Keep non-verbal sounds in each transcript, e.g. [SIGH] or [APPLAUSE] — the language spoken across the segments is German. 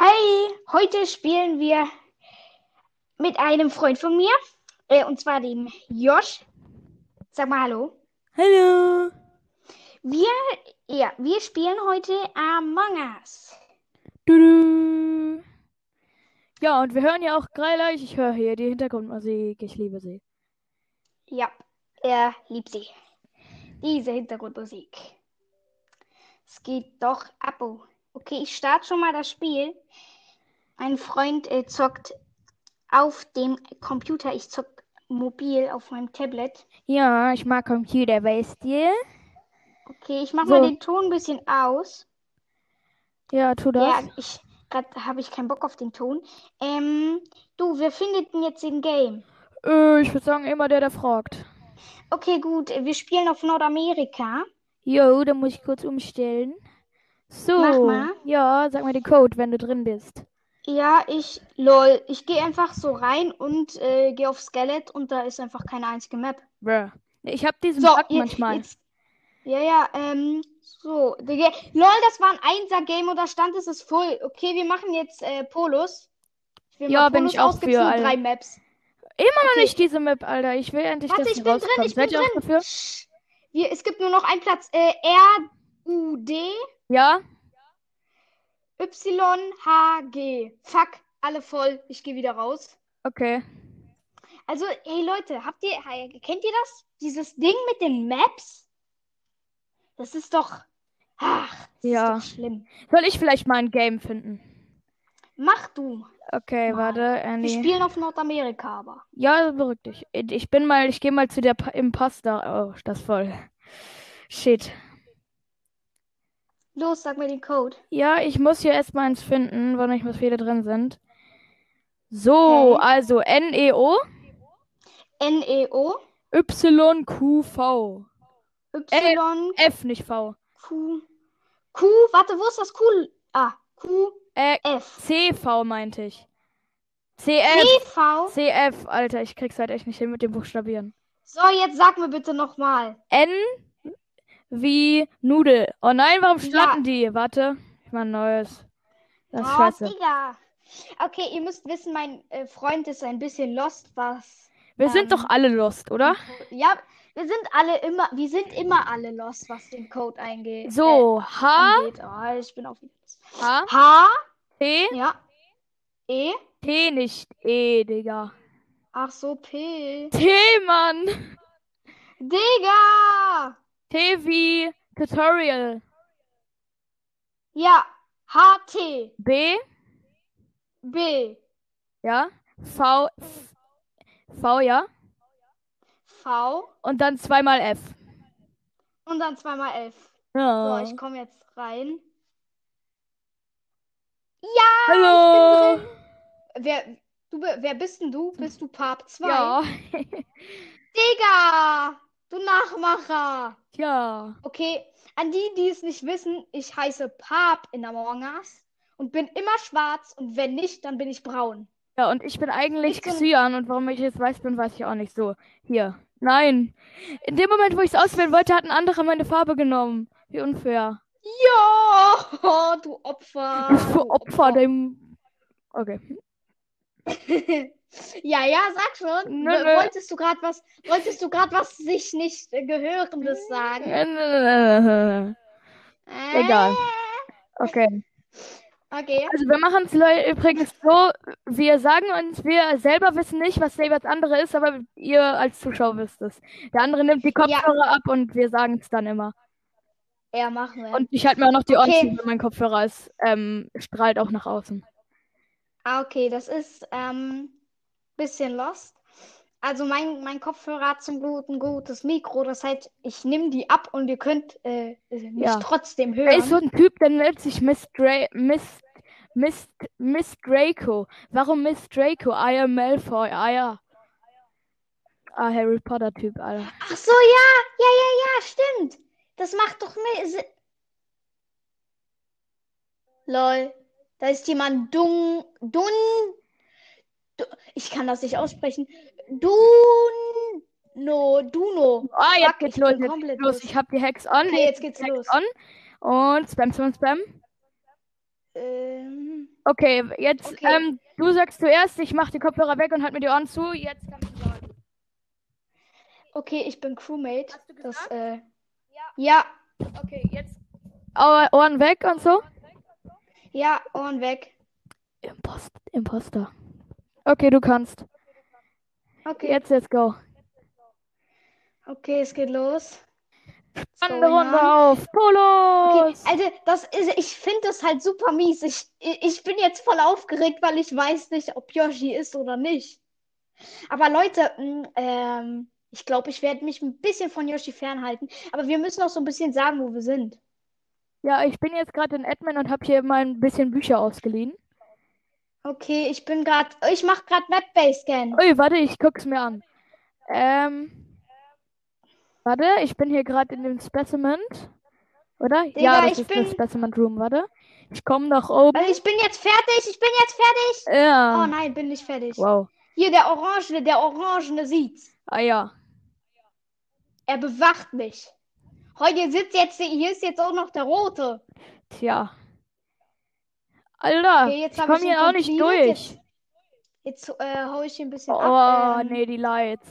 Hi, heute spielen wir mit einem Freund von mir, äh, und zwar dem Josh. Sag mal Hallo. Hallo. Wir, ja, wir spielen heute Among Us. Du. Ja, und wir hören ja auch gleich. Ich höre hier die Hintergrundmusik. Ich liebe sie. Ja, er liebt sie. Diese Hintergrundmusik. Es geht doch ab. Okay, ich starte schon mal das Spiel. Mein Freund äh, zockt auf dem Computer. Ich zock mobil auf meinem Tablet. Ja, ich mag Computer, weißt du? Okay, ich mach So. mal den Ton ein bisschen aus. Ja, tu das. Ja, ich gerade habe ich keinen Bock auf den Ton. Ähm, du, wer findet denn jetzt den Game? Äh, ich würde sagen, immer der, der fragt. Okay, gut, wir spielen auf Nordamerika. Jo, da muss ich kurz umstellen. So. Mach mal. Ja, sag mal den Code, wenn du drin bist. Ja, ich, lol, ich gehe einfach so rein und äh, gehe auf Skelet und da ist einfach keine einzige Map. Bruh. Ich hab diesen So, Bug je- manchmal. jetzt, ja, ja, ähm, so, lol, das war ein Einser-Game und da stand es ist voll. Okay, wir machen jetzt äh, Polos. Ich will Ja, bin Polos ich auch für, Alter. drei Maps. Immer noch Okay. nicht diese Map, Alter. Ich will endlich, Warte, dass ich bin drin, rauskommt. ich bin Seid auch drin. dafür? Wir, es gibt nur noch einen Platz. Äh, R-U-D Ja? Y-H-G. Fuck, alle voll. Ich gehe wieder raus. Okay. Also, hey Leute, habt ihr, kennt ihr das? Dieses Ding mit den Maps? Das ist doch, ach, das Ja. ist doch schlimm. Soll ich vielleicht mal ein Game finden? Mach du. Okay, Mal. warte. Äh, Wir spielen auf Nordamerika, aber. Ja, beruhig dich. Ich bin mal, ich gehe mal zu der pa Imposter. Oh, das ist voll. Shit. Los, sag mir den Code. Ja, ich muss hier erstmal eins finden, weil nicht mehr viele drin sind. So, Okay. also N-E-O N-E-O Y-Q-V. Y F, nicht V. Q Q, warte, wo ist das Q? Ah, Q Äh, F. C-V meinte ich. C-F. C V. C-F, Alter, ich krieg's halt echt nicht hin mit dem Buchstabieren. So, jetzt sag mir bitte nochmal. N wie Nudel. Oh nein, warum Ja. starten die? Warte, ich mach ein neues. Das ist Oh, scheiße. Digga. Okay, ihr müsst wissen, mein äh, Freund ist ein bisschen lost, was. Wir sind ähm, doch alle lost, oder? Ja, wir sind alle immer, wir sind immer alle lost, was den Code eingeht. So, Äh, H, angeht. Oh, ich bin auf. H, H, T, ja. E, T nicht E, Digga. ach so, P. T, Mann. Digga! T wie Tutorial. Ja, H, T, B, B, ja. V, V, ja. V Und dann zweimal F. und dann zweimal F. So, Ja. ich komme jetzt rein. Ja, Hallo. [LAUGHS] Wer, du, wer bist denn du? Bist du Pap 2? Ja. Digga! Du Nachmacher! Ja. Okay, an die, die es nicht wissen, ich heiße Pap in Among Us und bin immer schwarz und wenn nicht, dann bin ich braun. Ja, und ich bin eigentlich Xyan und warum ich jetzt weiß bin, weiß ich auch nicht so. Hier. Nein. In dem Moment, wo ich es auswählen wollte, hat ein anderer meine Farbe genommen. Wie unfair. Ja, [LAUGHS] du [LAUGHS] Opfer. Du Opfer dem. Okay. [LAUGHS] Ja, ja, sag schon. Nö, W- nö. Wolltest du gerade was, wolltest du gerade was sich nicht äh, gehörendes sagen? Egal. Äh, Okay. Okay. Also wir machen es übrigens so, wir sagen uns, wir selber wissen nicht, was Sabers andere ist, aber ihr als Zuschauer wisst es. Der andere nimmt die Kopfhörer ab und wir sagen es dann immer. Ja, machen wir. Und ich halte mir auch noch die Ohren Okay. zu, wenn mein Kopfhörer ist, ähm, strahlt auch nach außen. Ah, okay, das ist ähm bisschen lost. Also mein, mein Kopfhörer hat zum Glück ein gutes Mikro, das heißt, ich nehme die ab und ihr könnt äh, mich Ja. trotzdem Da ist so hören. ein Typ, der nennt sich Miss, Dra Miss, Miss, Miss Draco. Warum Miss Draco? I am Malfoy. Ah ja. Ah, Harry Potter Typ, Alter. Ach so, ja, ja, ja, ja, stimmt. Das macht doch mehr. Lol, da ist jemand Dung, Dun, Du- ich kann das nicht aussprechen. Duno, Duno. Ah, jetzt Fuck, geht's los, jetzt geht's los. Ich hab die Hacks on. Okay, jetzt geht's Hacks los. on. Und Spam, Spam, Spam. Ähm, Okay, jetzt, Okay. ähm, du sagst zuerst, ich mach die Kopfhörer weg und halt mir die Ohren zu. Jetzt kannst du sagen. Okay, ich bin Crewmate. Hast du Das, gesagt? äh, ja, Okay, jetzt. Ohren weg und so. ja, Ohren weg. Impost Imposter. Okay, du kannst. Okay, Jetzt, let's go. okay, es geht los. Spannende Runde auf. Okay, Polos! also das ist, ich finde das halt super mies. Ich, ich bin jetzt voll aufgeregt, weil ich weiß nicht, ob Yoshi ist oder nicht. Aber Leute, mh, ähm, ich glaube, ich werde mich ein bisschen von Yoshi fernhalten. Aber wir müssen auch so ein bisschen sagen, wo wir sind. Ja, ich bin jetzt gerade in Admin und habe hier mal ein bisschen Bücher ausgeliehen. Okay, ich bin gerade, ich mache gerade Map-Base-Scan. Ui, warte, ich guck's mir an. Ähm. Warte, ich bin hier gerade in dem Specimen. Oder? Digga, Ja, das ich ist bin- das Specimen Room, warte. Ich komme nach oben. Also ich bin jetzt fertig, ich bin jetzt fertig. Oh Ja. nein, bin nicht fertig. Wow. Hier, der Orangene, der Orangene sieht's. Ah ja. Er bewacht mich. Heute sitzt jetzt, hier ist jetzt auch noch der Rote. Tja. Alter, Okay, jetzt ich komme hier auch nicht durch. Jetzt äh, hau ich hier ein bisschen Oh, ab. Ähm, nee, die Lights.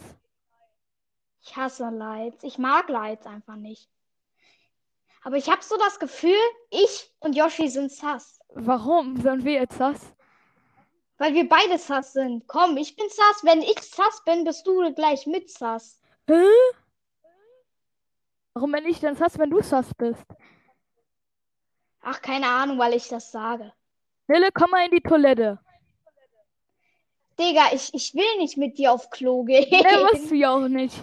Ich hasse Lights. Ich mag Lights einfach nicht. Aber ich habe so das Gefühl, ich und Yoshi sind sass. Warum sollen wir jetzt das? Weil wir beide sass sind. Komm, ich bin sass. Wenn ich sass bin, bist du gleich mit sass. Hä? Warum bin ich denn sass, wenn du sass bist? Ach, keine Ahnung, weil ich das sage. Nille, komm mal in die Toilette. Digga, ich, ich will nicht mit dir auf Klo gehen. Nee, musst du ja auch nicht.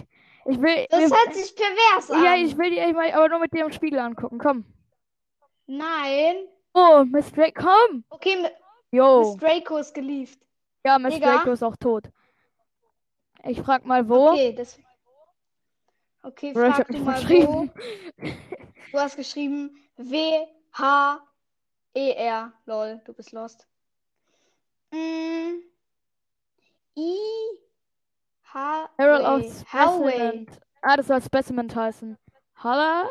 Ich will. Das hört sich pervers an. ja, ich will echt mal aber nur mit dir im Spiegel angucken. Komm. Nein. Oh, Miss Drake, komm. Okay, M- Miss Jo. Draco ist gelieft. Ja, Miss Digga. Draco ist auch tot. Ich frag mal wo. Okay, das. Okay, frag du mal wo. Du hast geschrieben W-H-E-R. Lol, du bist lost. Mm. I. H. Herald of. Hallway. Specimen. Ah, das soll Specimen heißen. Holla?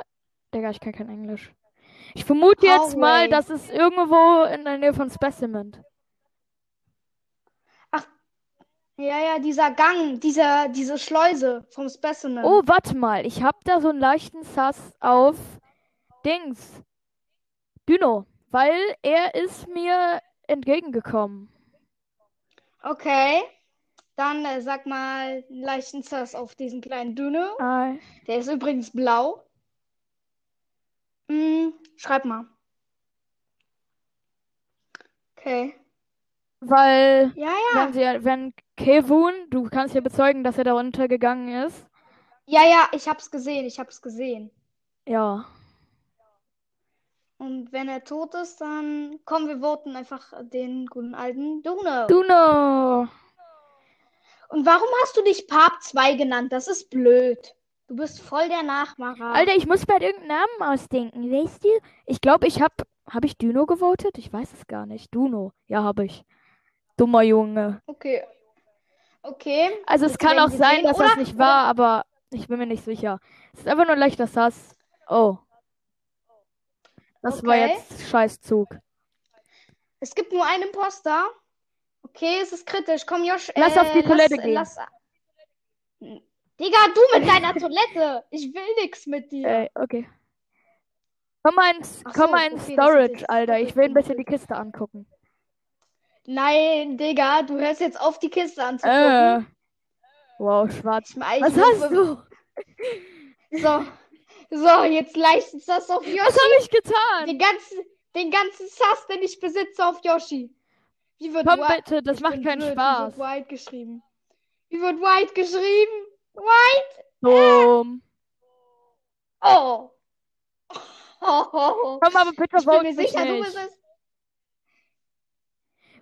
Digga, ich kann kein Englisch. Ich vermute jetzt mal, Hallway. das ist irgendwo in der Nähe von Specimen. Ja, ja, dieser Gang, dieser, diese Schleuse vom Specimen. Oh, warte mal. Ich hab da so einen leichten Sass auf Dings. Dino. Weil er ist mir entgegengekommen. Okay. Dann äh, sag mal einen leichten Sass auf diesen kleinen Dünne. Ah, Der ist übrigens blau. Mm, schreib mal. Okay. weil, Ja, ja. wenn sie, wenn Kevun, du kannst ja bezeugen, dass er da runtergegangen ist. Ja, ja, ich hab's gesehen, ich hab's gesehen. Ja. Und wenn er tot ist, dann komm, wir voten einfach den guten alten Duno. Duno. Und warum hast du dich Pap 2 genannt? Das ist blöd. Du bist voll der Nachmacher. Alter, ich muss mir halt irgendeinen Namen ausdenken, weißt du? Ich glaube, ich hab, hab ich Duno gewotet? Ich weiß es gar nicht. Duno. Ja, habe ich. Dummer Junge. Okay. Okay. Also es kann auch sein, dass das nicht war, aber ich bin mir nicht sicher. Es ist einfach nur leichter Sass. Oh. Das war Okay. jetzt Scheißzug. Es gibt nur einen Imposter. Okay, es ist kritisch. Komm, Josh. Lass äh, auf die Toilette lass, gehen. Lass... Digga, du mit deiner [LAUGHS] Toilette. Ich will nix mit dir. Ey, okay. Komm mal ins, Ach komm so, mal ins okay, Storage, Alter. Ich will ein bisschen die. Kiste angucken. Nein, Digga, du hörst jetzt auf, die Kiste Äh. anzugucken. Wow, schwarz. Ich mein, Was hast du? So. [LAUGHS] So, jetzt leistest das auf Was Yoshi. habe ich getan? Den ganzen, den ganzen Sass, den ich besitze, auf Yoshi. Wie wird Komm bitte, das macht keinen blöd. Spaß. Wie wird White geschrieben? Wie wird White geschrieben? White? Boom. Oh. Oh, [LAUGHS] oh. Komm aber bitte, Ich bin mir sicher, du nicht. bist es.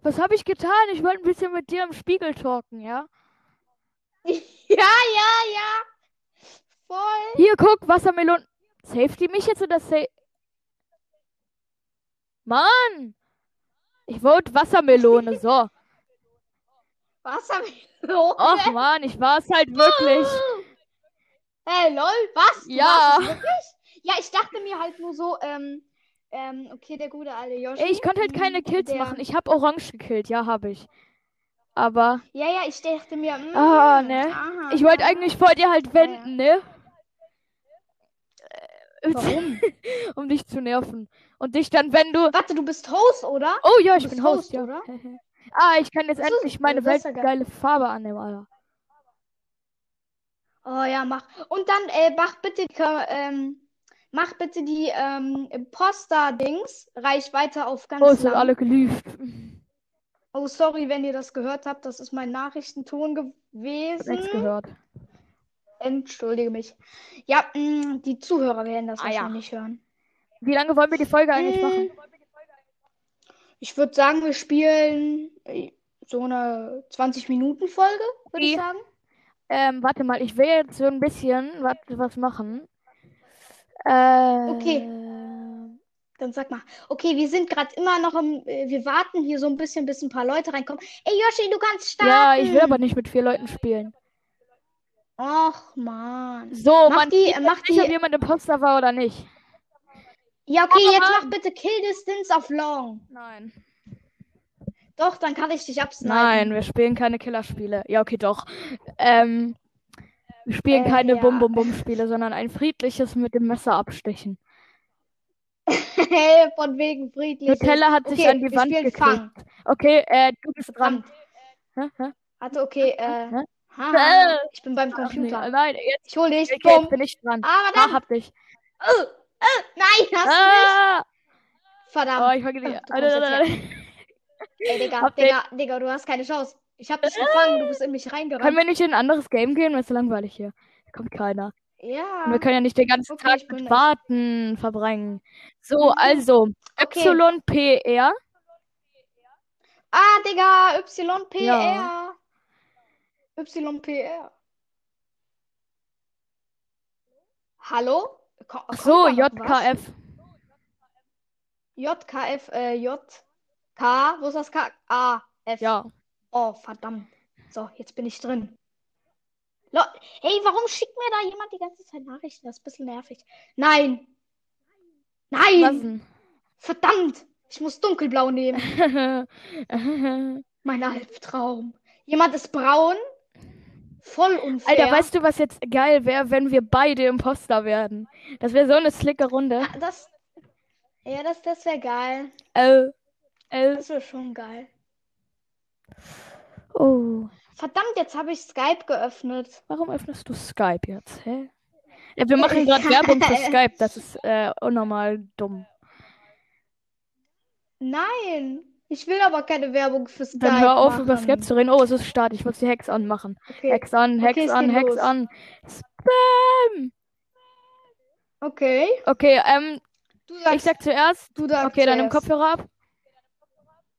Was habe ich getan? Ich wollte ein bisschen mit dir im Spiegel talken, ja? [LAUGHS] Ja, ja, ja. Voll. Hier, guck, Wassermelone. Safety mich jetzt oder sa Mann! Ich vote Wassermelone, so. [LAUGHS] Wassermelone. Och Mann, ich war es halt wirklich. [GASPS] Hey, lol, was? Du Ja. wirklich? Ja, ich dachte mir halt nur so, ähm, Ähm, okay, der gute alte Yoshi. Ey, ich konnte halt keine mm, Kills der, machen. Ich habe Orange gekillt, ja, habe ich. Aber, Ja, ja, ich dachte mir. Mm, Ah, ne. aha, ich wollte eigentlich vor dir halt wenden, ne? Warum? [LAUGHS] um dich zu nerven. Und dich dann, wenn du. Warte, du bist Host, oder? Oh ja, ich bin Host, Host, ja. oder? [LAUGHS] ah, ich kann jetzt Das ist- endlich meine das ist ja geil. weltgeile Farbe annehmen, Alter. Oh ja, mach. Und dann äh, mach bitte, die, ähm, mach bitte die ähm, Imposter-Dings Reichweite auf ganz Oh, es sind alle geliebt. Oh, sorry, wenn ihr das gehört habt. Das ist mein Nachrichtenton gewesen. gehört. Entschuldige mich. Ja, mh, die Zuhörer werden das Ah, ja. wahrscheinlich hören. Wie lange wollen wir die Folge eigentlich Mm, machen? Ich würde sagen, wir spielen äh, so eine 20-Minuten-Folge, würde ich sagen. Ähm, warte mal, ich will jetzt so ein bisschen was, was machen. Äh, Okay. Dann sag mal. Okay, wir sind gerade immer noch im. äh, Wir warten hier so ein bisschen, bis ein paar Leute reinkommen. Ey, Yoshi, du kannst starten. Ja, ich will aber nicht mit vier Leuten spielen. Och, Mann. So, Mach man die- sieht mach nicht, ob die- jemand Imposter war oder nicht. Ja, okay, jetzt mach bitte Kill Distance auf Long. Nein. Doch, dann kann ich dich absnipen. Nein, wir spielen keine Killerspiele. Ja, okay, doch. Ähm, wir spielen Äh, keine ja. Bum-Bum-Bum-Spiele, sondern ein friedliches mit dem Messer abstechen. [LAUGHS] Von wegen friedlich. Nutella hat sich Okay, an die Wand. Fang. Okay, äh, du bist dran. Hä? Hä? Warte, okay, äh. Hä? Haha, ich bin beim Ach, nee, Computer. nein, jetzt, Ich hol dich. okay, jetzt bin ich dran. Ah, dann. hab dich. Äh, äh, nein, hast du nicht. Ah! Verdammt. Oh, ich war jetzt Ey, Digga, Digga, Digga, du hast keine Chance. Ich hab dich gefangen, du bist in mich Können reingerannt. wir nicht in ein anderes Game gehen? Weil es ist langweilig hier. Da kommt keiner. Ja. Und wir können ja nicht den ganzen Okay, Tag mit Warten verbringen. So, Mhm. also, Okay. YPR. Ah, Digga, YPR. Ja. YPR. Hallo? Ko Ach so? JKF. JKF, äh, J. K, wo ist das K? A, F. Ja. Oh, verdammt. So, jetzt bin ich drin. Lo hey, warum schickt mir da jemand die ganze Zeit Nachrichten? Das ist ein bisschen nervig. Nein. Nein. Verdammt. Ich muss dunkelblau nehmen. [LAUGHS] Mein Albtraum. Jemand ist braun. Voll unfair. Alter, weißt du, was jetzt geil wäre, wenn wir beide Imposter werden? Das wäre so eine slicke Runde. Ja, das. Ja, das, das wäre geil. Äh, äh, Das wäre schon geil. oh. Verdammt, jetzt habe ich Skype geöffnet. Warum öffnest du Skype jetzt, hä? Ja, wir machen [LAUGHS] gerade Werbung für Skype. Das ist äh, unnormal dumm. Nein. Ich will aber keine Werbung für Skype Dann hör auf, machen. über Skype zu reden. Oh, es ist Start. Ich muss die Hex anmachen. Okay. Hex an, Hex Okay, an, Hex los. an. Spam! Okay. Okay, ähm, Du sagst, ich sag zuerst. du sagst Okay, dann im. Kopfhörer ab.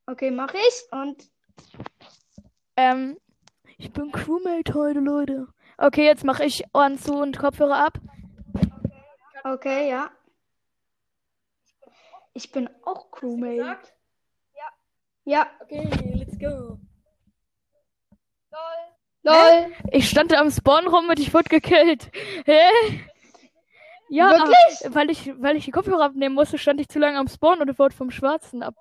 Okay, mach ich. Und Ähm, ich bin Crewmate heute, Leute. Okay, jetzt mache ich Ohren zu und Kopfhörer ab. okay, ja. Ich bin auch Crewmate. Ja. Okay, let's go. Lol. Ich stand da am Spawn rum und ich wurde gekillt. Hä? Ja, Wirklich? weil ich, weil ich die Kopfhörer abnehmen musste, stand ich zu lange am Spawn und wurde vom Schwarzen ab.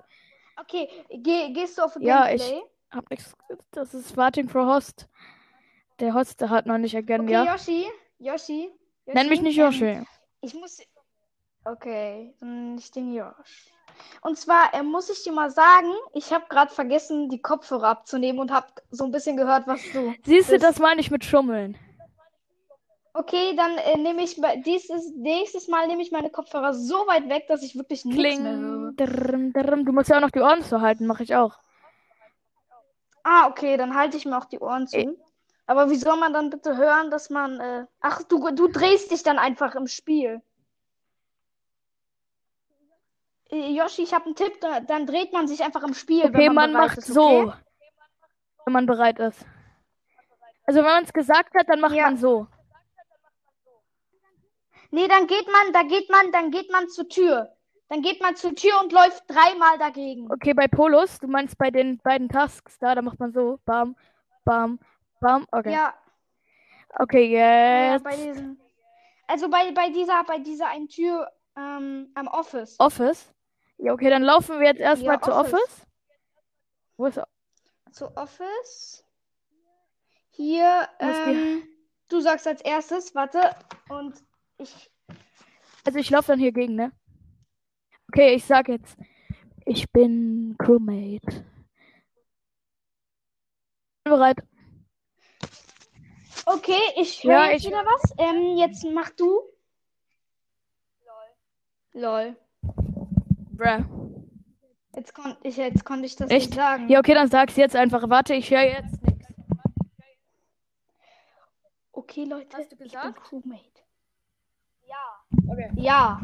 Okay, geh, gehst du auf Ja, Gameplay? Hab nichts. Das ist Warting for Host. Der Host der hat noch nicht erkennen, Okay, ja. Yoshi. Yoshi. Nenn mich nicht ähm, Yoshi. Ich muss. Okay, dann nicht den Josh. Und zwar äh, muss ich dir mal sagen, ich habe gerade vergessen, die Kopfhörer abzunehmen und habe so ein bisschen gehört, was du. Siehst du, das meine ich mit Schummeln. Okay, dann äh, nehme ich dieses nächstes Mal nehme ich meine Kopfhörer so weit weg, dass ich wirklich nichts mehr höre. Drrm, drrm. Du musst ja auch noch die Ohren zu halten, mache ich auch. Ah, okay, dann halte ich mir auch die Ohren zu. Äh. Aber wie soll man dann bitte hören, dass man. Äh... Ach, du, du drehst dich dann einfach im Spiel. Äh, Yoshi, ich habe einen Tipp, da, dann dreht man sich einfach im Spiel, Okay, wenn man man bereit macht ist, so, okay? wenn man bereit ist. Also wenn man es gesagt hat, dann macht Ja. man so. Nee, dann geht man, da geht man, dann geht man zur Tür. Dann geht man zur Tür und läuft dreimal dagegen. Okay, bei Polos, du meinst bei den beiden Tasks da, da macht man so, bam, bam, bam. Okay. Ja, Okay, ja, jetzt bei diesen. Also bei, bei dieser, bei dieser einen Tür ähm, am Office. Office. Ja, okay, dann laufen wir jetzt erstmal Ja, zu Office. Office. Wo ist Zu Office. Hier, ähm, du sagst als erstes, warte, und ich. Also ich laufe dann hier gegen, ne? Okay, ich sag jetzt. Ich bin Crewmate. Bin bereit. Okay, ich höre Ja, jetzt ich- wieder was. Ähm, jetzt mach du. Lol. Bruh. Jetzt, kon ich, jetzt konnte ich das Echt? nicht sagen. Ja, okay, dann sag's jetzt einfach. Warte, ich höre jetzt nichts. Okay, Leute, Hast du ich bin gesagt? Crewmate. Okay. Ja.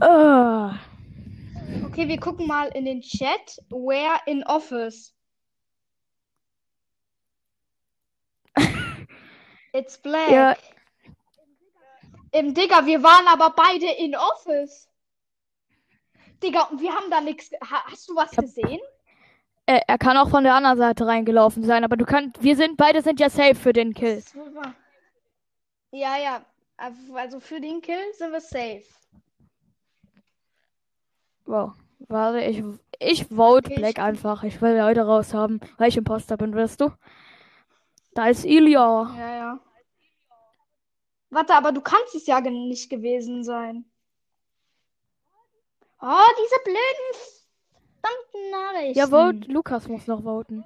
Ah. Okay, wir gucken mal in den Chat. Where in Office? [LAUGHS] It's black. Ja. Im Digga, wir waren aber beide in Office. Digga, und wir haben da nichts. Ha hast du was gesehen? Er, er kann auch von der anderen Seite reingelaufen sein, aber du kannst. Wir sind, beide sind ja safe für den Kill. Ja, ja. Also für den Kill sind wir safe. Wow. Warte, ich, ich vote Okay, Black ich- einfach. Ich will Leute raushaben, weil ich Imposter bin, wirst du? Da ist Ilya. Ja, ja. Warte, aber du kannst es ja nicht gewesen sein. Oh, diese blöden verdammten Nachrichten. Ja, vote. Lukas muss noch voten.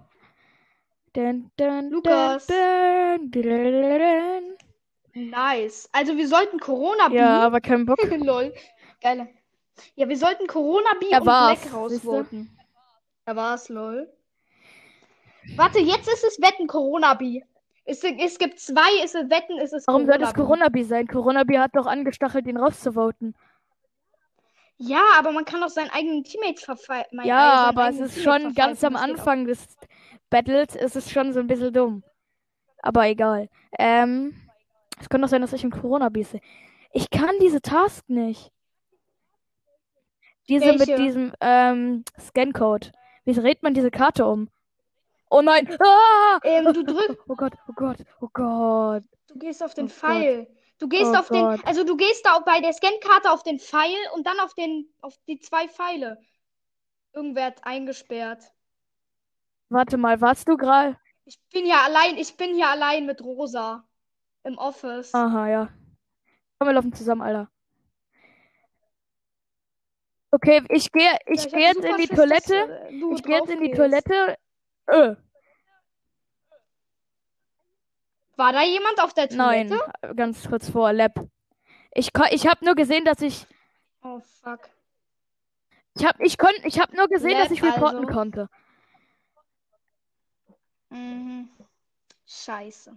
Dun, dun, Lukas. Dun. Nice. Also wir sollten Corona Ja, aber kein Bock. [LAUGHS] Lol. Geil. Ja, wir sollten Corona B Er und Black rausvoten. Er war's, lol. Warte, jetzt ist es Wetten Corona B. Es, es gibt zwei, es ist Wetten, es ist Warum soll das Corona-Bi. Corona-Bi sein? Corona-Bi hat doch angestachelt, ihn rauszuvoten. Ja, aber man kann doch seinen eigenen Teammates verfallen. Ja, aber es ist schon ganz am Anfang des Battles, ist es schon so ein bisschen dumm. Aber egal. Ähm, es kann doch sein, dass ich im Corona-Bi sehe. Ich kann diese Task nicht. Diese mit Welche? diesem ähm, Scan-Code. Wie dreht man diese Karte um? Oh nein! Ah! Ähm, du drückst, [LAUGHS] Oh Gott, oh Gott, oh Gott. du gehst auf den Oh Gott. Du gehst Oh auf den, Gott. also du gehst da bei der Scankarte auf den Pfeil und dann auf den, auf die zwei Pfeile. Irgendwer hat eingesperrt. Warte mal, warst du gerade? Ich bin ja allein, ich bin hier allein mit Rosa im Office. Aha, ja. Komm, wir laufen zusammen, Alter. Okay, ich gehe ich Ja, gehe jetzt in die Toilette. äh, Ich gehe jetzt in die. Toilette. Äh, War da jemand auf der nein, Toilette? ganz kurz vor Lab. Ich ich habe nur gesehen, dass ich Oh fuck. ich habe ich kon ich habe nur gesehen, dass Lab ich reporten also. konnte. Mhm. Scheiße.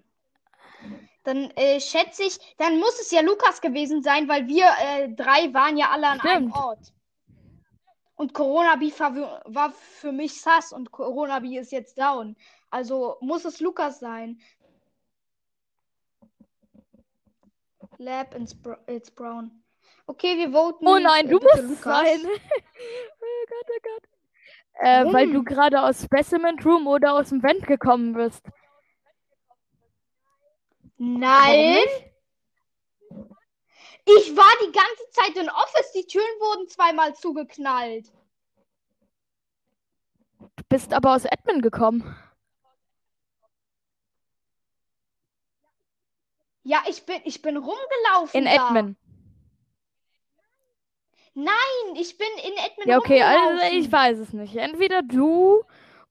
Dann äh, schätze ich, dann muss es ja Lukas gewesen sein, weil wir äh, drei waren ja alle an einem Stimmt. Ort. Und Corona B war, war für mich sass und Corona B ist jetzt down. Also muss es Lukas sein. Lab it's Brown. Okay, wir voten. Oh nein, äh, du musst Lukas. sein. [LAUGHS] oh Gott, oh Gott. Äh, weil du gerade aus Specimen Room oder aus dem Vent gekommen bist. Nein. Ich war die ganze Zeit in Office. Die Türen wurden zweimal zugeknallt. Du bist aber aus Admin gekommen. Ja, ich bin, ich bin rumgelaufen In da. Admin. Nein, ich bin in Admin Ja, okay, also ich weiß es nicht. Entweder du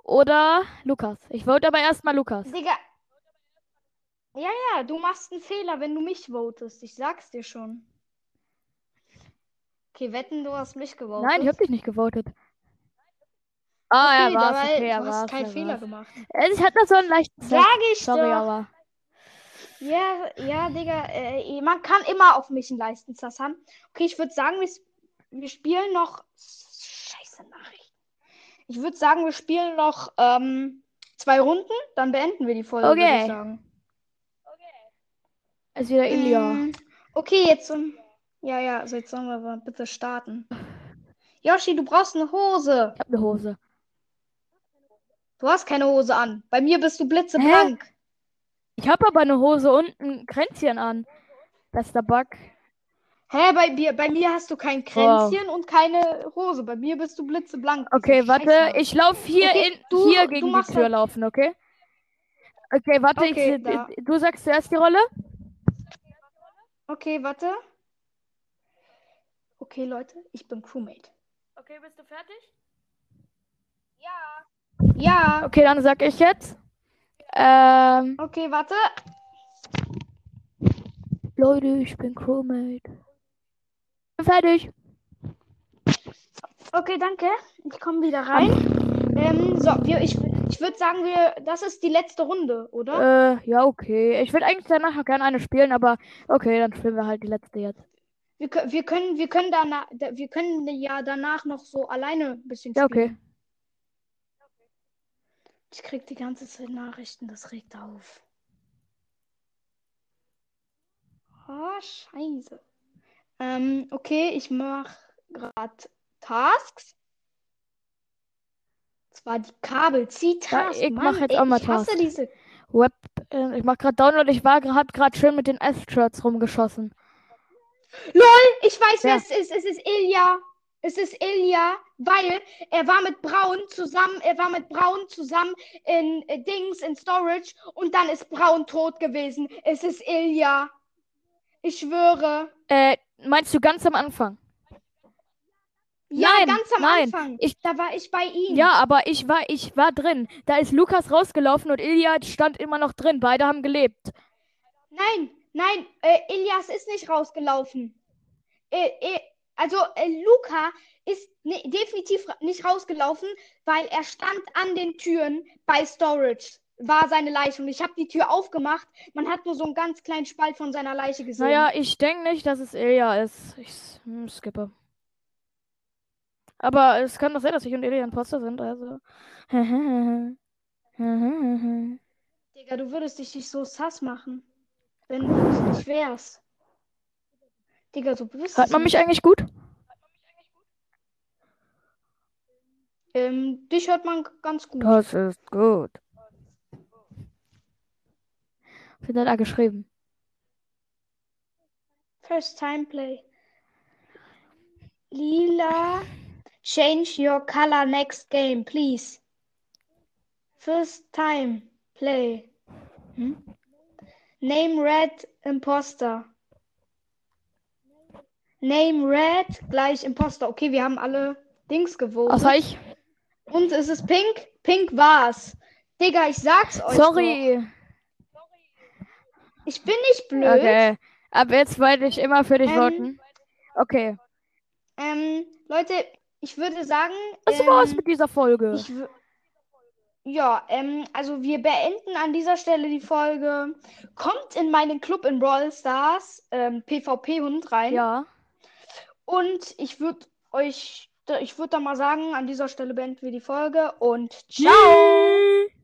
oder Lukas. Ich vote aber erstmal Lukas. Digga. Ja, ja, du machst einen Fehler, wenn du mich votest. Ich sag's dir schon. Okay, wetten, du hast mich gewotet. Nein, ich hab dich nicht gewotet. Ah, Okay, er war's. Okay, er du hast war's. keinen er Fehler war's. gemacht. Also ich hatte so einen leichten Sag ich Sorry, doch. aber. Ja, ja, Digga, äh, man kann immer auf mich einen Leistensass haben. Okay, ich würde sagen, wir, wir spielen noch. Scheiße Nachrichten. Ich würde sagen, wir spielen noch ähm, zwei Runden, dann beenden wir die Folge, würde Okay. ich sagen. Ist wieder Ilya. Mm, Okay, jetzt. ähm, Ja, ja, so jetzt sollen wir aber bitte starten. Yoshi, du brauchst eine Hose. Ich hab eine Hose. Du hast keine Hose an. Bei mir bist du blitzeblank. Ich hab aber eine Hose und ein Kränzchen an. Bester Bug. Hä, bei, mir- bei mir hast du kein Kränzchen und keine Hose. Bei mir bist du blitzeblank. Okay, warte, ich laufe hier Okay, in du- hier du gegen die Tür halt- laufen, okay? Okay, warte, Okay, ich, da. du sagst zuerst die Rolle? Okay, warte. Okay, Leute, ich bin Crewmate. Okay, bist du fertig? Ja. Okay, dann sag ich jetzt. Ähm, Okay, warte. Leute, ich bin Crewmate. Bin fertig. Okay, danke. Ich komme wieder rein. Ähm, so, wir, ich, ich würde sagen, wir, das ist die letzte Runde, oder? Äh, ja, okay. Ich würde eigentlich danach noch gerne eine spielen, aber okay, dann spielen wir halt die letzte jetzt. Wir, wir können, wir können danach, wir können ja danach noch so alleine ein bisschen Ja, spielen. okay. Ich krieg die ganze Zeit Nachrichten, das regt auf. Oh, scheiße. Ähm, okay, ich mache gerade Tasks. Zwar die Kabel, zieh Ja, Tasks. ich Mann, mach jetzt ey, auch mal ich Tasks. diese. Web, äh, ich mach gerade Download. Ich war, gerade schön mit den S-Shirts rumgeschossen. Ich weiß, wer Ja. es ist. Es ist Ilja. Es ist Ilja, weil er war mit Braun zusammen, er war mit Braun zusammen in äh, Dings, in Storage und dann ist Braun tot gewesen. Es ist Ilja. Ich schwöre. Äh, meinst du ganz am Anfang? Ja, Nein, ganz am nein. Anfang. Ich- da war ich bei ihm. Ja, aber ich war, ich war drin. Da ist Lukas rausgelaufen und Ilya stand immer noch drin. Beide haben gelebt. Nein, nein, äh, Ilias ist nicht rausgelaufen. Äh, äh, also äh, Luca ist ne, definitiv nicht rausgelaufen, weil er stand an den Türen bei Storage. War seine Leiche und ich habe die Tür aufgemacht. Man hat nur so einen ganz kleinen Spalt von seiner Leiche gesehen. Naja, ich denke nicht, dass es Ilya ist. Ich hm, skippe. Aber es kann doch sein, dass ich und Ilya Imposter sind, also. [LAUGHS] Digga, du würdest dich nicht so sass machen, wenn du nicht wärst. Digga, du bist Hört man mich eigentlich gut? Ähm, dich hört man ganz gut. Das ist gut. Was hat er da geschrieben? First time play. Lila, change your color next game, please. First time play. Hm? Name red imposter. Name red gleich imposter. Okay, wir haben alle Dings gewogen. Was ich? Und es ist pink. Pink war's. Digga, ich sag's euch. Sorry. Doch. Ich bin nicht blöd. Okay. Ab jetzt werde ich immer für dich Ähm, voten. Okay. Ähm, Leute, ich würde sagen. Das ähm, war's mit dieser Folge. Ich ja, ähm, also wir beenden an dieser Stelle die Folge. Kommt in meinen Club in Brawl Stars, ähm, PvP-Hund rein. Ja. Und ich würde euch, ich würde da mal sagen, an dieser Stelle beenden wir die Folge und ciao! Ciao.